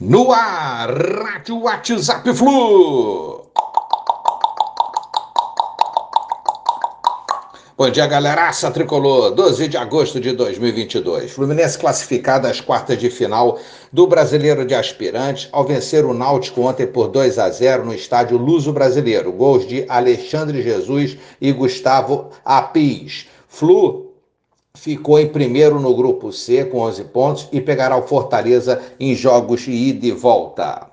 No ar, Rádio WhatsApp Flu. Bom dia, galeraça tricolor. 12 de agosto de 2022. Fluminense classificado às quartas de final do Brasileiro de Aspirantes ao vencer o Náutico ontem por 2 a 0 no estádio Luso Brasileiro. Gols de Alexandre Jesus e Gustavo Apis. Flu ficou em primeiro no grupo C com 11 pontos e pegará o Fortaleza em jogos de ida e volta.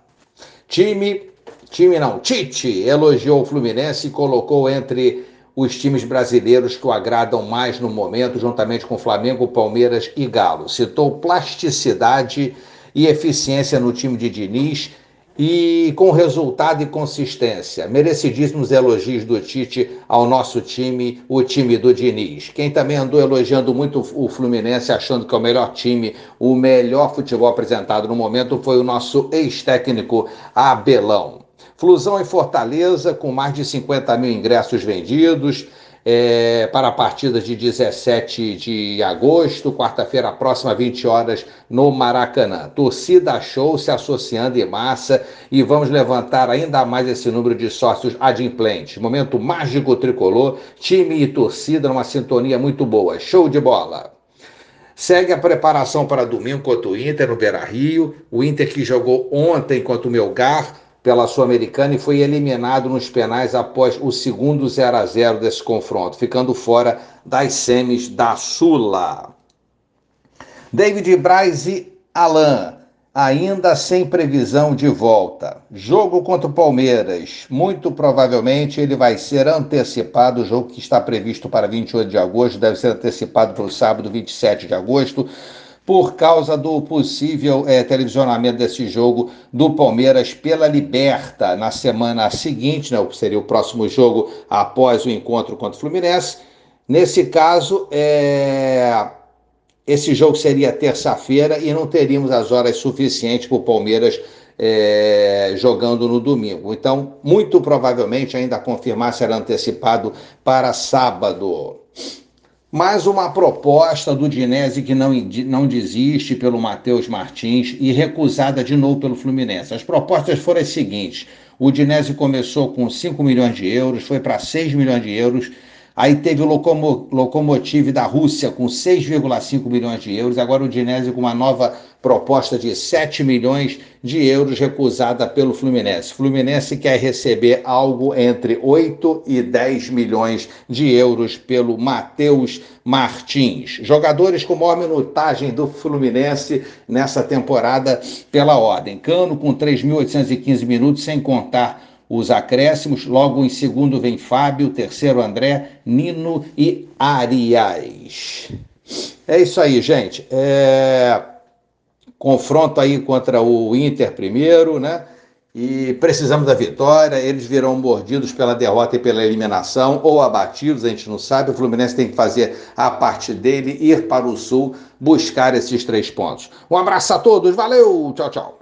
Time, time não, Tite elogiou o Fluminense e colocou entre os times brasileiros que o agradam mais no momento, juntamente com Flamengo, Palmeiras e Galo. Citou plasticidade e eficiência no time de Diniz e com resultado e consistência. Merecidíssimos elogios do Tite ao nosso time, o time do Diniz. Quem também andou elogiando muito o Fluminense, achando que é o melhor time, o melhor futebol apresentado no momento, foi o nosso ex-técnico Abelão. Flusão em Fortaleza, com mais de 50 mil ingressos vendidos é, para a partida de 17 de agosto, quarta-feira próxima, 20 horas, no Maracanã. Torcida show se associando em massa e vamos levantar ainda mais esse número de sócios adimplentes. Momento mágico tricolor, time e torcida numa sintonia muito boa. Show de bola! Segue a preparação para domingo contra o Inter no Beira Rio. O Inter que jogou ontem contra o Melgar pela Sul-Americana e foi eliminado nos penais após o segundo 0 a 0 desse confronto, ficando fora das semis da Sula. David Braz e Alain, ainda sem previsão de volta. Jogo contra o Palmeiras. Muito provavelmente ele vai ser antecipado. O jogo que está previsto para 28 de agosto deve ser antecipado para o sábado 27 de agosto por causa do possível é, televisionamento desse jogo do Palmeiras pela Liberta na semana seguinte, né, seria o próximo jogo após o encontro contra o Fluminense. Nesse caso, é, esse jogo seria terça-feira e não teríamos as horas suficientes para o Palmeiras é, jogando no domingo. Então, muito provavelmente, ainda confirmar será antecipado para sábado. Mais uma proposta do Dinese que não, não desiste pelo Matheus Martins e recusada de novo pelo Fluminense. As propostas foram as seguintes: o Dinese começou com 5 milhões de euros, foi para 6 milhões de euros Aí teve o Locomo, Lokomotiv da Rússia com 6,5 milhões de euros. Agora o Dinese com uma nova proposta de 7 milhões de euros recusada pelo Fluminense. Fluminense quer receber algo entre 8 e 10 milhões de euros pelo Matheus Martins. Jogadores com maior minutagem do Fluminense nessa temporada pela ordem. Cano com 3.815 minutos, sem contar os acréscimos. Logo em segundo vem Fábio, terceiro André, Nino e Arias. É isso aí, gente. É... Confronto aí contra o Inter primeiro, né? E precisamos da vitória. Eles virão mordidos pela derrota e pela eliminação, ou abatidos, a gente não sabe. O Fluminense tem que fazer a parte dele, ir para o Sul, buscar esses três pontos. Um abraço a todos, valeu, tchau, tchau.